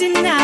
Tonight.